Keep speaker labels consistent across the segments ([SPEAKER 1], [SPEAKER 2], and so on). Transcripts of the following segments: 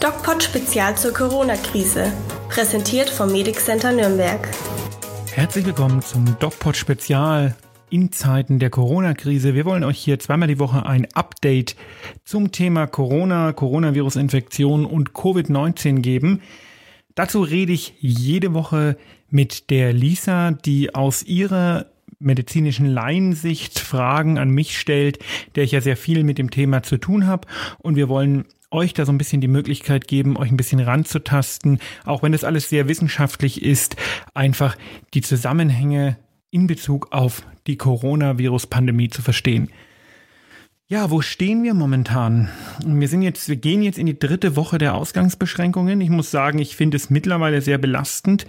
[SPEAKER 1] DocPod Spezial zur Corona-Krise. Präsentiert vom Medic Center Nürnberg.
[SPEAKER 2] Herzlich willkommen zum DocPod Spezial in Zeiten der Corona-Krise. Wir wollen euch hier zweimal die Woche ein Update zum Thema Corona, Coronavirus-Infektion und Covid-19 geben. Dazu rede ich jede Woche mit der Lisa, die aus ihrer medizinischen Laiensicht Fragen an mich stellt, der ich ja sehr viel mit dem Thema zu tun habe. Und wir wollen euch da so ein bisschen die Möglichkeit geben, euch ein bisschen ranzutasten, auch wenn das alles sehr wissenschaftlich ist, einfach die Zusammenhänge in Bezug auf die Coronavirus-Pandemie zu verstehen. Ja, wo stehen wir momentan? Wir sind jetzt, wir gehen jetzt in die dritte Woche der Ausgangsbeschränkungen. Ich muss sagen, ich finde es mittlerweile sehr belastend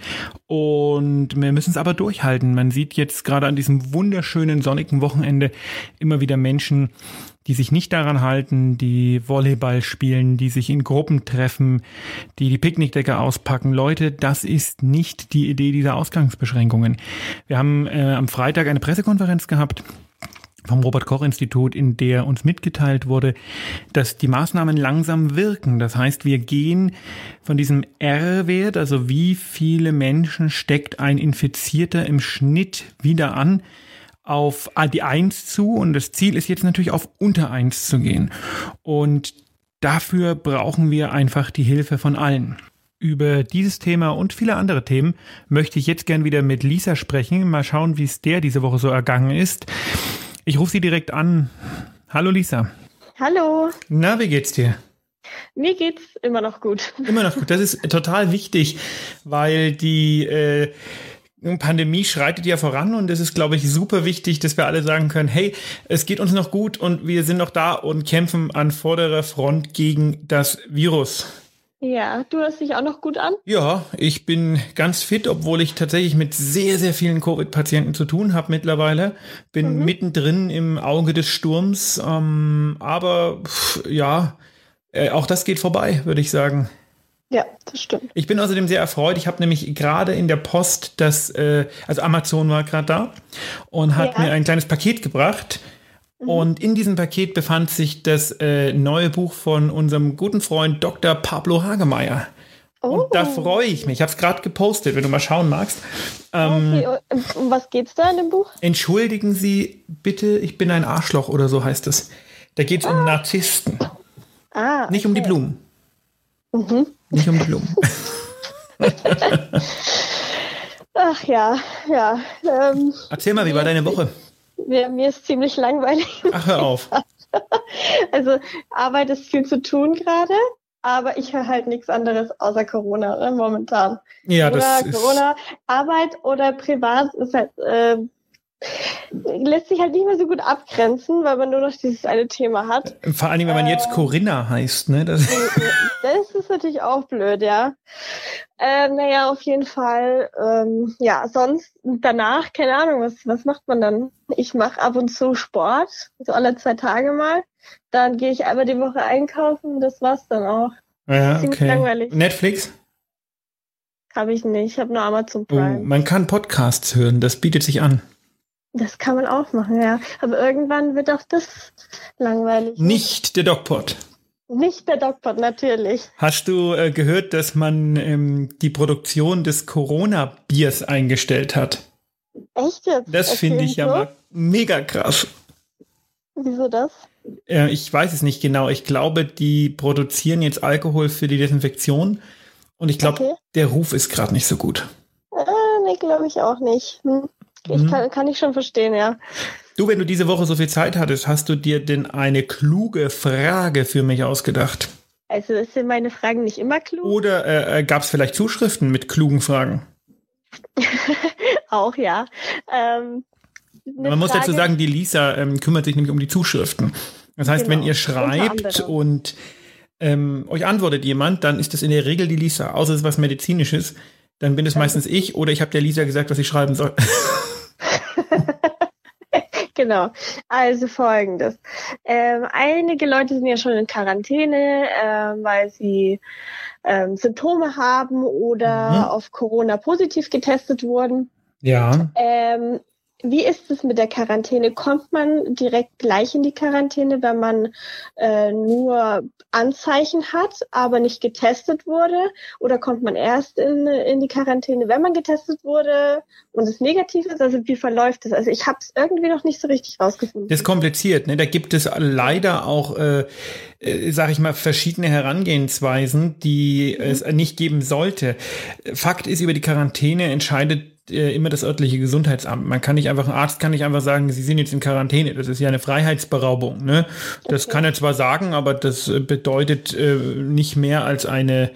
[SPEAKER 2] und wir müssen es aber durchhalten. Man sieht jetzt gerade an diesem wunderschönen sonnigen Wochenende immer wieder Menschen, die sich nicht daran halten, die Volleyball spielen, die sich in Gruppen treffen, die die Picknickdecke auspacken. Leute, das ist nicht die Idee dieser Ausgangsbeschränkungen. Wir haben äh, am Freitag eine Pressekonferenz gehabt vom Robert Koch Institut, in der uns mitgeteilt wurde, dass die Maßnahmen langsam wirken. Das heißt, wir gehen von diesem R-Wert, also wie viele Menschen steckt ein Infizierter im Schnitt wieder an, auf die Eins zu und das Ziel ist jetzt natürlich auf unter Eins zu gehen. Und dafür brauchen wir einfach die Hilfe von allen. Über dieses Thema und viele andere Themen möchte ich jetzt gern wieder mit Lisa sprechen. Mal schauen, wie es der diese Woche so ergangen ist. Ich rufe sie direkt an. Hallo Lisa.
[SPEAKER 3] Hallo.
[SPEAKER 2] Na, wie geht's dir?
[SPEAKER 3] Mir geht's immer noch gut.
[SPEAKER 2] Immer noch gut. Das ist total wichtig, weil die äh, Pandemie schreitet ja voran und es ist, glaube ich, super wichtig, dass wir alle sagen können, hey, es geht uns noch gut und wir sind noch da und kämpfen an vorderer Front gegen das Virus.
[SPEAKER 3] Ja, du hörst dich auch noch gut an?
[SPEAKER 2] Ja, ich bin ganz fit, obwohl ich tatsächlich mit sehr, sehr vielen Covid-Patienten zu tun habe mittlerweile. Bin mhm. mittendrin im Auge des Sturms. Ähm, aber pff, ja, äh, auch das geht vorbei, würde ich sagen.
[SPEAKER 3] Ja, das stimmt.
[SPEAKER 2] Ich bin außerdem sehr erfreut. Ich habe nämlich gerade in der Post das, äh, also Amazon war gerade da und hat ja. mir ein kleines Paket gebracht. Und in diesem Paket befand sich das äh, neue Buch von unserem guten Freund Dr. Pablo Hagemeyer. Oh. Und da oh. freue ich mich. Ich habe es gerade gepostet, wenn du mal schauen magst.
[SPEAKER 3] Ähm, okay. Um was geht's da in dem Buch?
[SPEAKER 2] Entschuldigen Sie bitte, ich bin ein Arschloch oder so heißt es. Da geht es ah. um Narzissten. Ah, okay. Nicht um die Blumen. Mhm. Nicht um die Blumen.
[SPEAKER 3] Ach ja, ja.
[SPEAKER 2] Ähm, Erzähl mal, wie war deine Woche?
[SPEAKER 3] Mir, mir ist ziemlich langweilig.
[SPEAKER 2] Ach, hör auf.
[SPEAKER 3] Also Arbeit ist viel zu tun gerade, aber ich höre halt nichts anderes außer Corona ne, momentan.
[SPEAKER 2] Ja,
[SPEAKER 3] oder
[SPEAKER 2] das
[SPEAKER 3] Corona, Arbeit oder privat ist halt äh, lässt sich halt nicht mehr so gut abgrenzen, weil man nur noch dieses eine Thema hat.
[SPEAKER 2] Vor allem, wenn man äh, jetzt Corinna heißt, ne?
[SPEAKER 3] Das, das ist natürlich auch blöd, ja. Äh, naja, auf jeden Fall. Ähm, ja, sonst danach, keine Ahnung, was, was macht man dann? Ich mache ab und zu Sport, so alle zwei Tage mal. Dann gehe ich einmal die Woche einkaufen, das war's dann auch.
[SPEAKER 2] Ja, Ziemlich okay. langweilig. Netflix?
[SPEAKER 3] Habe ich nicht, ich habe nur Amazon oh, Prime.
[SPEAKER 2] Oh, man kann Podcasts hören, das bietet sich an.
[SPEAKER 3] Das kann man auch machen, ja. Aber irgendwann wird auch das langweilig.
[SPEAKER 2] Nicht der Dogpot.
[SPEAKER 3] Nicht der Dogpot, natürlich.
[SPEAKER 2] Hast du äh, gehört, dass man ähm, die Produktion des Corona-Biers eingestellt hat?
[SPEAKER 3] Echt jetzt?
[SPEAKER 2] Das finde ich ja mal mega krass.
[SPEAKER 3] Wieso das?
[SPEAKER 2] Äh, ich weiß es nicht genau. Ich glaube, die produzieren jetzt Alkohol für die Desinfektion. Und ich glaube, okay. der Ruf ist gerade nicht so gut.
[SPEAKER 3] Äh, nee, glaube ich auch nicht. Hm. Ich mhm. kann, kann ich schon verstehen, ja.
[SPEAKER 2] Du, wenn du diese Woche so viel Zeit hattest, hast du dir denn eine kluge Frage für mich ausgedacht?
[SPEAKER 3] Also sind meine Fragen nicht immer klug?
[SPEAKER 2] Oder äh, äh gab es vielleicht Zuschriften mit klugen Fragen?
[SPEAKER 3] Auch ja. Ähm,
[SPEAKER 2] Man Frage, muss dazu sagen, die Lisa ähm, kümmert sich nämlich um die Zuschriften. Das heißt, genau, wenn ihr schreibt und ähm, euch antwortet jemand, dann ist das in der Regel die Lisa, außer es ist was Medizinisches. Dann bin es meistens ich oder ich habe der Lisa gesagt, was ich schreiben soll.
[SPEAKER 3] genau. Also folgendes. Ähm, einige Leute sind ja schon in Quarantäne, äh, weil sie ähm, Symptome haben oder mhm. auf Corona positiv getestet wurden.
[SPEAKER 2] Ja.
[SPEAKER 3] Ähm, wie ist es mit der Quarantäne? Kommt man direkt gleich in die Quarantäne, wenn man äh, nur Anzeichen hat, aber nicht getestet wurde? Oder kommt man erst in, in die Quarantäne, wenn man getestet wurde und es negativ ist? Also wie verläuft das? Also ich habe es irgendwie noch nicht so richtig rausgefunden.
[SPEAKER 2] Das ist kompliziert. Ne? Da gibt es leider auch, äh, äh, sag ich mal, verschiedene Herangehensweisen, die mhm. es nicht geben sollte. Fakt ist, über die Quarantäne entscheidet äh, immer das örtliche Gesundheitsamt. Man kann nicht einfach, ein Arzt kann nicht einfach sagen, Sie sind jetzt in Quarantäne. Das ist ja eine Freiheitsberaubung. Ne? Das okay. kann er zwar sagen, aber das äh, bedeutet äh, nicht mehr als eine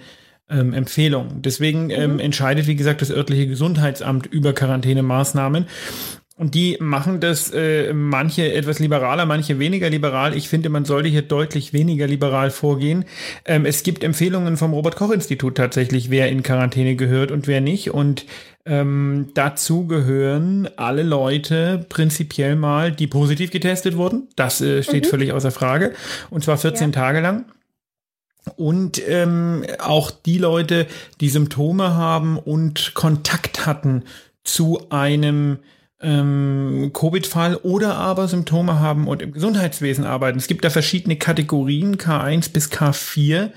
[SPEAKER 2] ähm, Empfehlung. Deswegen ähm, mhm. entscheidet, wie gesagt, das örtliche Gesundheitsamt über Quarantänemaßnahmen. Und die machen das äh, manche etwas liberaler, manche weniger liberal. Ich finde, man sollte hier deutlich weniger liberal vorgehen. Ähm, es gibt Empfehlungen vom Robert Koch Institut tatsächlich, wer in Quarantäne gehört und wer nicht. Und ähm, dazu gehören alle Leute prinzipiell mal, die positiv getestet wurden. Das äh, steht mhm. völlig außer Frage. Und zwar 14 ja. Tage lang. Und ähm, auch die Leute, die Symptome haben und Kontakt hatten zu einem ähm, Covid-Fall oder aber Symptome haben und im Gesundheitswesen arbeiten. Es gibt da verschiedene Kategorien, K1 bis K4,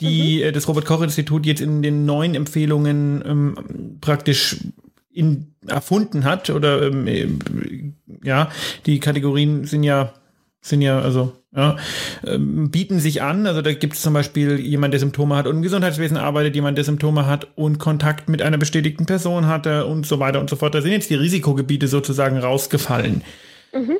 [SPEAKER 2] die mhm. Äh, das Robert-Koch-Institut jetzt in den neuen Empfehlungen ähm, praktisch in, erfunden hat. Oder ähm, äh, ja, die Kategorien sind ja sind ja, also, ja, ähm, bieten sich an. Also da gibt es zum Beispiel jemand, der Symptome hat und im Gesundheitswesen arbeitet, jemand, der Symptome hat und Kontakt mit einer bestätigten Person hatte und so weiter und so fort. Da sind jetzt die Risikogebiete sozusagen rausgefallen. Mhm.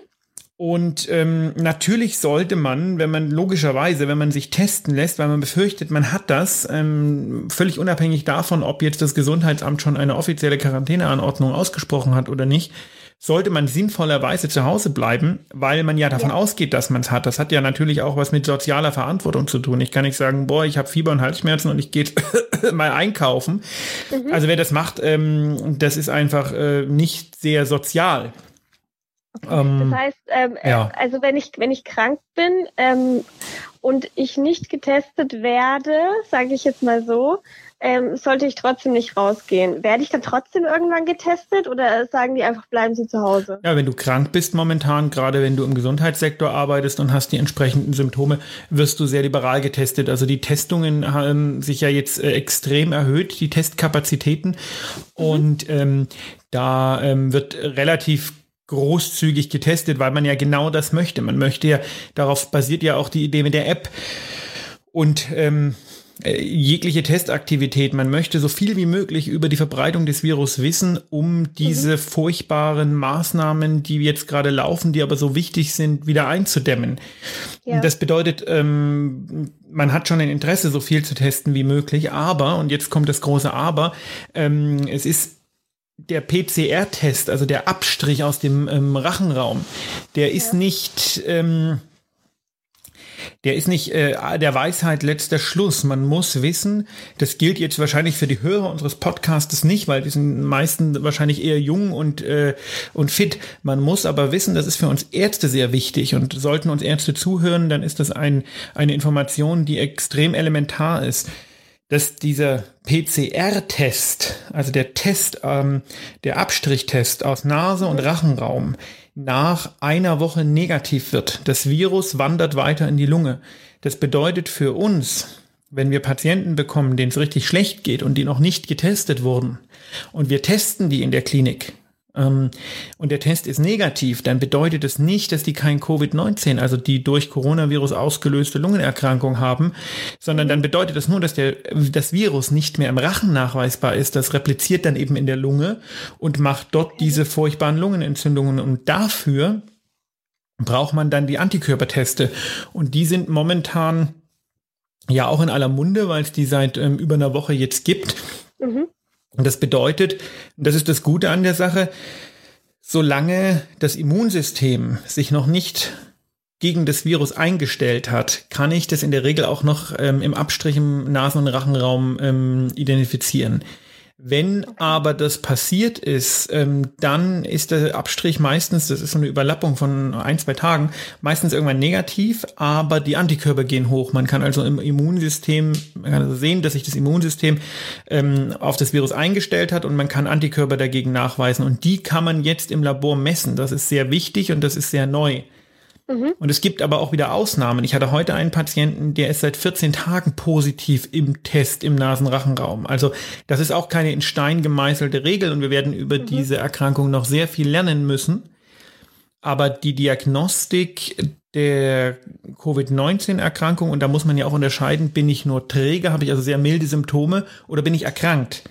[SPEAKER 2] Und ähm, natürlich sollte man, wenn man logischerweise, wenn man sich testen lässt, weil man befürchtet, man hat das, ähm, völlig unabhängig davon, ob jetzt das Gesundheitsamt schon eine offizielle Quarantäneanordnung ausgesprochen hat oder nicht, sollte man sinnvollerweise zu Hause bleiben, weil man ja davon ja. ausgeht, dass man es hat. Das hat ja natürlich auch was mit sozialer Verantwortung zu tun. Ich kann nicht sagen, boah, ich habe Fieber und Halsschmerzen und ich gehe mal einkaufen. Mhm. Also wer das macht, ähm, das ist einfach äh, nicht sehr sozial.
[SPEAKER 3] Ähm, das heißt, ähm, ja. also wenn ich wenn ich krank bin ähm, und ich nicht getestet werde, sage ich jetzt mal so, ähm, sollte ich trotzdem nicht rausgehen. Werde ich dann trotzdem irgendwann getestet oder sagen die einfach, bleiben Sie zu Hause?
[SPEAKER 2] Ja, wenn du krank bist momentan, gerade wenn du im Gesundheitssektor arbeitest und hast die entsprechenden Symptome, wirst du sehr liberal getestet. Also die Testungen haben sich ja jetzt äh, extrem erhöht, die Testkapazitäten. Mhm. Und ähm, da ähm, wird relativ großzügig getestet, weil man ja genau das möchte. Man möchte ja, darauf basiert ja auch die Idee mit der App. Und ähm, äh, jegliche Testaktivität. Man möchte so viel wie möglich über die Verbreitung des Virus wissen, um diese mhm. furchtbaren Maßnahmen, die jetzt gerade laufen, die aber so wichtig sind, wieder einzudämmen. Ja. Das bedeutet, ähm, man hat schon ein Interesse, so viel zu testen wie möglich, aber, und jetzt kommt das große Aber, ähm, es ist der PCR-Test, also der Abstrich aus dem ähm, Rachenraum, der ist ja. nicht, ähm, der ist nicht äh, der Weisheit letzter Schluss. Man muss wissen, das gilt jetzt wahrscheinlich für die Hörer unseres Podcastes nicht, weil die sind meisten wahrscheinlich eher jung und, äh, und fit. Man muss aber wissen, das ist für uns Ärzte sehr wichtig und sollten uns Ärzte zuhören, dann ist das ein, eine Information, die extrem elementar ist dass dieser PCR-Test, also der Test, ähm, der Abstrichtest aus Nase und Rachenraum, nach einer Woche negativ wird. Das Virus wandert weiter in die Lunge. Das bedeutet für uns, wenn wir Patienten bekommen, denen es richtig schlecht geht und die noch nicht getestet wurden, und wir testen die in der Klinik, und der Test ist negativ, dann bedeutet es nicht, dass die kein Covid-19, also die durch Coronavirus ausgelöste Lungenerkrankung haben, sondern dann bedeutet das nur, dass der, das Virus nicht mehr im Rachen nachweisbar ist. Das repliziert dann eben in der Lunge und macht dort diese furchtbaren Lungenentzündungen. Und dafür braucht man dann die Antikörperteste. Und die sind momentan ja auch in aller Munde, weil es die seit ähm, über einer Woche jetzt gibt. Mhm. Und das bedeutet, das ist das Gute an der Sache, solange das Immunsystem sich noch nicht gegen das Virus eingestellt hat, kann ich das in der Regel auch noch ähm, im Abstrich im Nasen- und Rachenraum ähm, identifizieren. Wenn aber das passiert ist, ähm, dann ist der Abstrich meistens, das ist so eine Überlappung von ein, zwei Tagen, meistens irgendwann negativ, aber die Antikörper gehen hoch. Man kann also im Immunsystem, man kann also sehen, dass sich das Immunsystem ähm, auf das Virus eingestellt hat und man kann Antikörper dagegen nachweisen. Und die kann man jetzt im Labor messen. Das ist sehr wichtig und das ist sehr neu. Mhm. Und es gibt aber auch wieder Ausnahmen. Ich hatte heute einen Patienten, der ist seit 14 Tagen positiv im Test im Nasenrachenraum. Also das ist auch keine in Stein gemeißelte Regel und wir werden über mhm. diese Erkrankung noch sehr viel lernen müssen. Aber die Diagnostik der Covid-19-Erkrankung, und da muss man ja auch unterscheiden, bin ich nur Träger, habe ich also sehr milde Symptome oder bin ich erkrankt?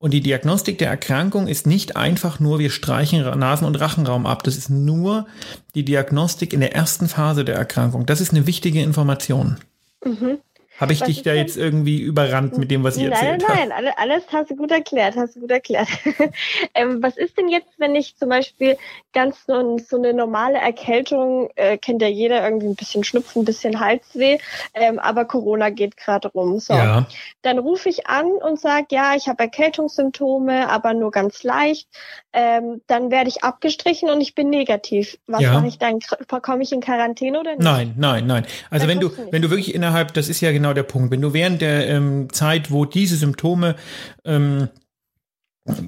[SPEAKER 2] Und die Diagnostik der Erkrankung ist nicht einfach nur, wir streichen Nasen- und Rachenraum ab. Das ist nur die Diagnostik in der ersten Phase der Erkrankung. Das ist eine wichtige Information. Mhm. Habe ich was dich da jetzt irgendwie überrannt mit dem, was ich erzählt
[SPEAKER 3] habe? Nein, nein, alles, alles hast du gut erklärt, hast du gut erklärt. ähm, was ist denn jetzt, wenn ich zum Beispiel ganz so, so eine normale Erkältung, äh, kennt ja jeder, irgendwie ein bisschen Schnupfen, ein bisschen Halsweh, ähm, aber Corona geht gerade rum. So. Ja. Dann rufe ich an und sage, ja, ich habe Erkältungssymptome, aber nur ganz leicht. Ähm, dann werde ich abgestrichen und ich bin negativ. Was ja. mache ich dann? Komme ich in Quarantäne oder nicht?
[SPEAKER 2] Nein, nein, nein. Also dann wenn du, wenn du wirklich innerhalb, das ist ja genau genau der Punkt. Wenn du während der ähm, Zeit, wo diese Symptome ähm,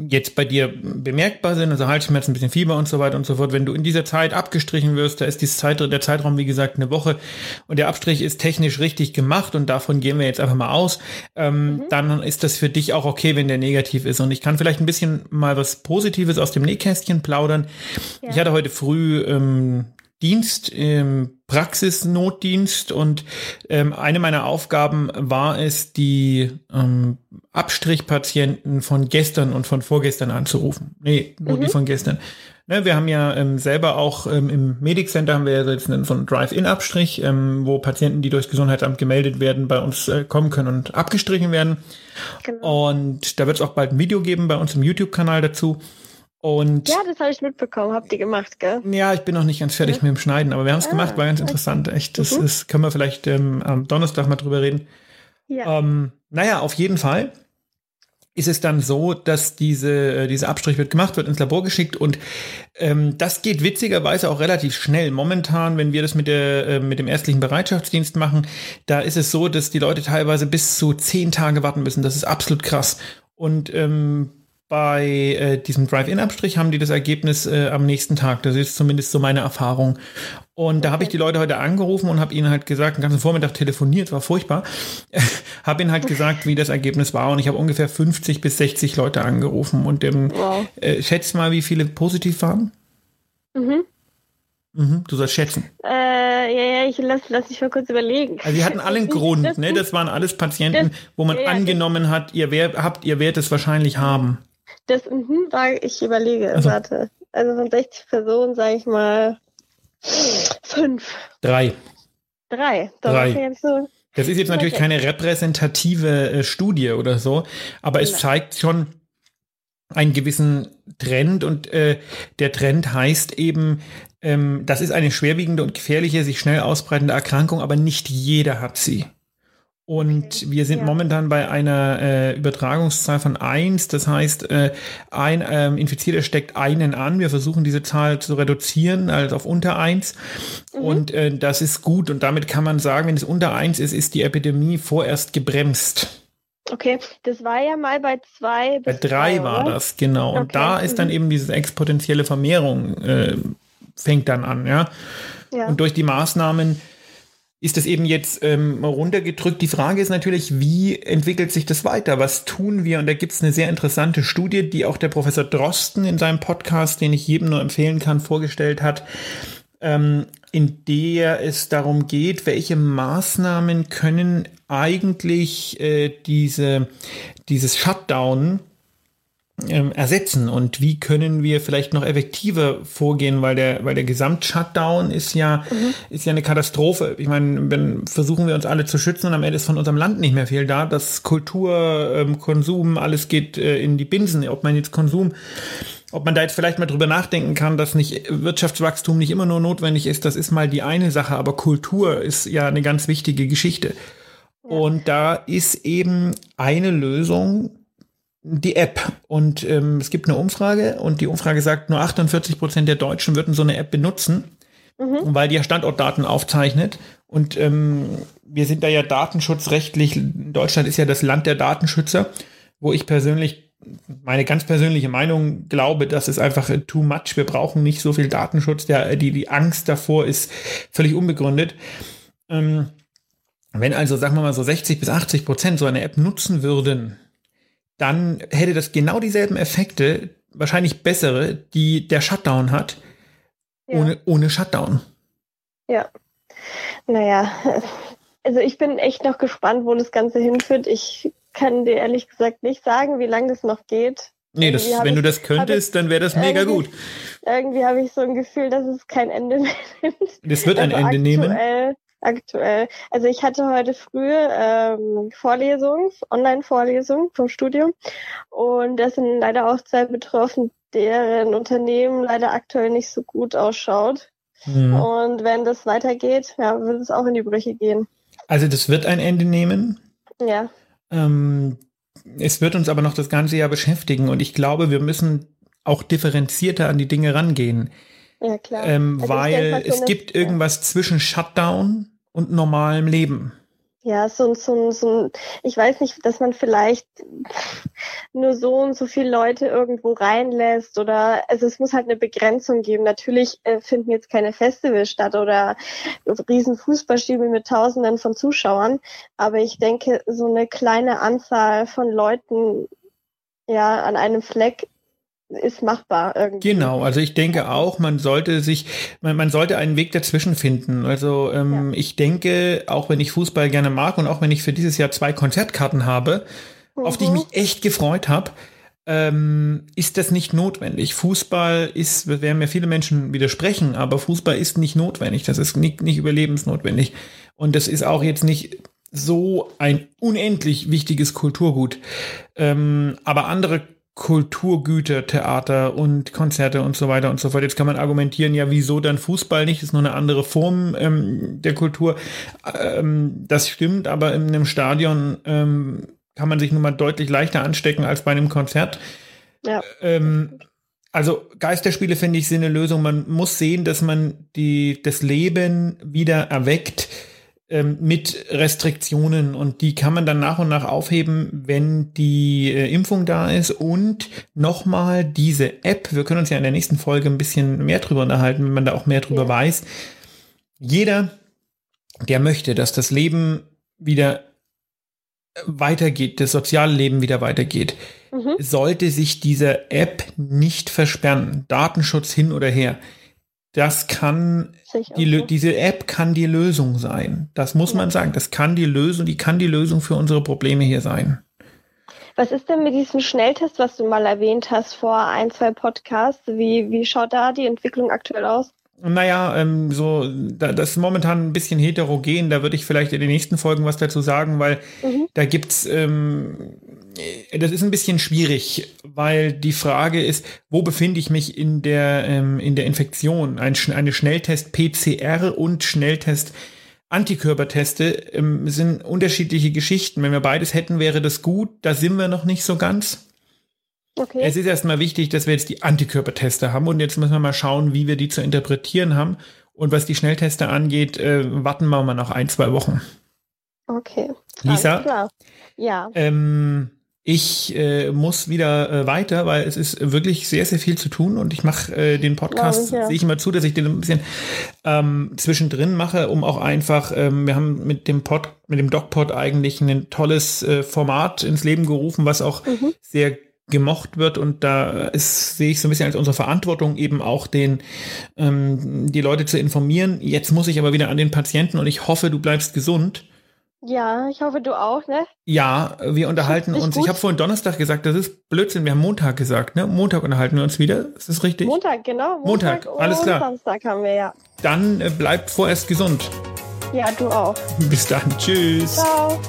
[SPEAKER 2] jetzt bei dir bemerkbar sind, also Halsschmerzen, ein bisschen Fieber und so weiter und so fort, wenn du in dieser Zeit abgestrichen wirst, da ist Zeit, der Zeitraum, wie gesagt, eine Woche und der Abstrich ist technisch richtig gemacht und davon gehen wir jetzt einfach mal aus, ähm, mhm. dann ist das für dich auch okay, wenn der negativ ist. Und ich kann vielleicht ein bisschen mal was Positives aus dem Nähkästchen plaudern. Ja. Ich hatte heute früh ähm, Dienst im Praxisnotdienst und ähm, eine meiner Aufgaben war es, die ähm, Abstrichpatienten von gestern und von vorgestern anzurufen. Nee, nur mhm. die von gestern. Ne, wir haben ja ähm, selber auch ähm, im Medic Center haben wir ja jetzt einen, so einen Drive-In-Abstrich, ähm, wo Patienten, die durchs Gesundheitsamt gemeldet werden, bei uns äh, kommen können und abgestrichen werden. Genau. Und da wird es auch bald ein Video geben bei uns im YouTube-Kanal dazu. Und
[SPEAKER 3] ja, das habe ich mitbekommen. Habt ihr gemacht, gell?
[SPEAKER 2] Ja, ich bin noch nicht ganz fertig ja. mit dem Schneiden, aber wir haben es ah, gemacht, war ganz interessant. Echt, das mhm. ist, können wir vielleicht ähm, am Donnerstag mal drüber reden. Ja. Ähm, naja, auf jeden Fall ist es dann so, dass diese, äh, diese Abstrich wird gemacht, wird ins Labor geschickt und ähm, das geht witzigerweise auch relativ schnell. Momentan, wenn wir das mit, der, äh, mit dem ärztlichen Bereitschaftsdienst machen, da ist es so, dass die Leute teilweise bis zu zehn Tage warten müssen. Das ist absolut krass. Und ähm, bei äh, diesem Drive-In-Abstrich haben die das Ergebnis äh, am nächsten Tag. Das ist zumindest so meine Erfahrung. Und okay. da habe ich die Leute heute angerufen und habe ihnen halt gesagt, den ganzen Vormittag telefoniert, war furchtbar, habe ihnen halt gesagt, wie das Ergebnis war. Und ich habe ungefähr 50 bis 60 Leute angerufen. Und ähm, wow. äh, schätz mal, wie viele positiv waren? Mhm. Mhm, du sollst schätzen.
[SPEAKER 3] Äh, ja, ja, ich lass, lass mich mal kurz überlegen.
[SPEAKER 2] Also sie hatten alle einen Grund, das, ne? Das waren alles Patienten, das, wo man ja, angenommen hat, ihr wer, habt, ihr werdet es wahrscheinlich haben.
[SPEAKER 3] Das, mhm, ich überlege, also. warte. Also von 60 Personen, sage ich mal, fünf.
[SPEAKER 2] Drei.
[SPEAKER 3] Drei.
[SPEAKER 2] Das Drei. Ist so das ist jetzt natürlich keine repräsentative äh, Studie oder so, aber es zeigt schon einen gewissen Trend und äh, der Trend heißt eben, ähm, das ist eine schwerwiegende und gefährliche, sich schnell ausbreitende Erkrankung, aber nicht jeder hat sie. Und wir sind ja. momentan bei einer äh, Übertragungszahl von eins. Das heißt, äh, ein ähm, Infizierter steckt einen an. Wir versuchen diese Zahl zu reduzieren, also auf unter eins. Mhm. Und äh, das ist gut. Und damit kann man sagen, wenn es unter eins ist, ist die Epidemie vorerst gebremst.
[SPEAKER 3] Okay, das war ja mal bei zwei
[SPEAKER 2] bis Bei drei, drei war das, genau. Okay. Und da ist dann mhm. eben diese exponentielle Vermehrung äh, fängt dann an, ja. ja. Und durch die Maßnahmen ist das eben jetzt ähm, runtergedrückt. Die Frage ist natürlich, wie entwickelt sich das weiter? Was tun wir? Und da gibt es eine sehr interessante Studie, die auch der Professor Drosten in seinem Podcast, den ich jedem nur empfehlen kann, vorgestellt hat, ähm, in der es darum geht, welche Maßnahmen können eigentlich äh, diese, dieses Shutdown ähm, ersetzen und wie können wir vielleicht noch effektiver vorgehen, weil der, weil der Gesamt-Shutdown ist ja, mhm. ist ja eine Katastrophe. Ich meine, wenn versuchen wir uns alle zu schützen und am Ende ist von unserem Land nicht mehr viel da, das Kultur, ähm, Konsum, alles geht äh, in die Binsen. Ob man jetzt Konsum ob man da jetzt vielleicht mal drüber nachdenken kann, dass nicht Wirtschaftswachstum nicht immer nur notwendig ist, das ist mal die eine Sache, aber Kultur ist ja eine ganz wichtige Geschichte. Und da ist eben eine Lösung, die App. Und ähm, es gibt eine Umfrage und die Umfrage sagt, nur 48 Prozent der Deutschen würden so eine App benutzen, mhm. weil die ja Standortdaten aufzeichnet. Und ähm, wir sind da ja datenschutzrechtlich, Deutschland ist ja das Land der Datenschützer, wo ich persönlich meine ganz persönliche Meinung glaube, das ist einfach too much. Wir brauchen nicht so viel Datenschutz. Der, die, die Angst davor ist völlig unbegründet. Ähm, wenn also, sagen wir mal, so 60 bis 80 Prozent so eine App nutzen würden, dann hätte das genau dieselben Effekte, wahrscheinlich bessere, die der Shutdown hat, ja. ohne, ohne Shutdown.
[SPEAKER 3] Ja. Naja, also ich bin echt noch gespannt, wo das Ganze hinführt. Ich kann dir ehrlich gesagt nicht sagen, wie lange das noch geht.
[SPEAKER 2] Nee, das, wenn ich, du das könntest, dann wäre das mega gut.
[SPEAKER 3] Irgendwie habe ich so ein Gefühl, dass es kein Ende mehr
[SPEAKER 2] nimmt. Das wird ein also Ende aktuell, nehmen.
[SPEAKER 3] Aktuell. Also ich hatte heute früh ähm, Vorlesungen, Online-Vorlesungen vom Studium und das sind leider auch zwei betroffen, deren Unternehmen leider aktuell nicht so gut ausschaut. Mhm. Und wenn das weitergeht, ja, wird es auch in die Brüche gehen.
[SPEAKER 2] Also das wird ein Ende nehmen?
[SPEAKER 3] Ja.
[SPEAKER 2] Ähm, es wird uns aber noch das ganze Jahr beschäftigen und ich glaube, wir müssen auch differenzierter an die Dinge rangehen.
[SPEAKER 3] Ja, klar.
[SPEAKER 2] Ähm, also weil so es gibt irgendwas zwischen Shutdown und normalem Leben.
[SPEAKER 3] Ja, so, so, so, ich weiß nicht, dass man vielleicht nur so und so viele Leute irgendwo reinlässt oder, also es muss halt eine Begrenzung geben. Natürlich äh, finden jetzt keine Festivals statt oder riesen Fußballspiele mit Tausenden von Zuschauern, aber ich denke, so eine kleine Anzahl von Leuten ja an einem Fleck ist machbar irgendwie.
[SPEAKER 2] Genau, also ich denke auch, man sollte sich, man, man sollte einen Weg dazwischen finden. Also ähm, ja. ich denke, auch wenn ich Fußball gerne mag und auch wenn ich für dieses Jahr zwei Konzertkarten habe, mhm. auf die ich mhm. mich echt gefreut habe, ähm, ist das nicht notwendig. Fußball ist, werden mir viele Menschen widersprechen, aber Fußball ist nicht notwendig. Das ist nicht, nicht überlebensnotwendig. Und das ist auch jetzt nicht so ein unendlich wichtiges Kulturgut. Ähm, aber andere Kulturgüter, Theater und Konzerte und so weiter und so fort. Jetzt kann man argumentieren, ja, wieso dann Fußball nicht? Das ist nur eine andere Form ähm, der Kultur. Ähm, das stimmt, aber in einem Stadion ähm, kann man sich nun mal deutlich leichter anstecken als bei einem Konzert. Ja. Ähm, also Geisterspiele finde ich sind eine Lösung. Man muss sehen, dass man die, das Leben wieder erweckt ähm, mit Restriktionen und die kann man dann nach und nach aufheben, wenn die äh, Impfung da ist und nochmal diese App, wir können uns ja in der nächsten Folge ein bisschen mehr drüber unterhalten, wenn man da auch mehr drüber ja. weiß. Jeder, der möchte, dass das Leben wieder weitergeht, das soziale Leben wieder weitergeht, mhm. sollte sich diese App nicht versperren. Datenschutz hin oder her. Das kann die, diese App kann die Lösung sein. Das muss ja. man sagen. Das kann die Lösung, die kann die Lösung für unsere Probleme hier sein.
[SPEAKER 3] Was ist denn mit diesem Schnelltest, was du mal erwähnt hast vor ein, zwei Podcasts? Wie, wie schaut da die Entwicklung aktuell aus?
[SPEAKER 2] Naja, ähm, so, da, das ist momentan ein bisschen heterogen. Da würde ich vielleicht in den nächsten Folgen was dazu sagen, weil mhm. da gibt's, ähm, das ist ein bisschen schwierig, weil die Frage ist, wo befinde ich mich in der, ähm, in der Infektion? Ein, eine Schnelltest PCR und Schnelltest Antikörperteste ähm, sind unterschiedliche Geschichten. Wenn wir beides hätten, wäre das gut. Da sind wir noch nicht so ganz. Okay. Es ist erstmal wichtig, dass wir jetzt die Antikörperteste haben und jetzt müssen wir mal schauen, wie wir die zu interpretieren haben. Und was die Schnellteste angeht, äh, warten wir mal noch ein, zwei Wochen.
[SPEAKER 3] Okay.
[SPEAKER 2] Lisa? Ja. Ähm, ich äh, muss wieder äh, weiter, weil es ist wirklich sehr, sehr viel zu tun und ich mache äh, den Podcast, ja. sehe ich immer zu, dass ich den ein bisschen ähm, zwischendrin mache, um auch einfach, ähm, wir haben mit dem Pod, mit dem DocPod eigentlich ein tolles äh, Format ins Leben gerufen, was auch mhm. sehr gemocht wird und da ist, sehe ich so ein bisschen als unsere Verantwortung eben auch den ähm, die Leute zu informieren. Jetzt muss ich aber wieder an den Patienten und ich hoffe, du bleibst gesund.
[SPEAKER 3] Ja, ich hoffe, du auch, ne?
[SPEAKER 2] Ja, wir unterhalten uns. Gut? Ich habe vorhin Donnerstag gesagt, das ist Blödsinn. Wir haben Montag gesagt, ne? Montag unterhalten wir uns wieder. Ist das richtig?
[SPEAKER 3] Montag, genau.
[SPEAKER 2] Montag, Montag alles klar.
[SPEAKER 3] Samstag haben wir, ja.
[SPEAKER 2] Dann äh, bleibt vorerst gesund.
[SPEAKER 3] Ja, du auch.
[SPEAKER 2] Bis dann. Tschüss.
[SPEAKER 3] Ciao.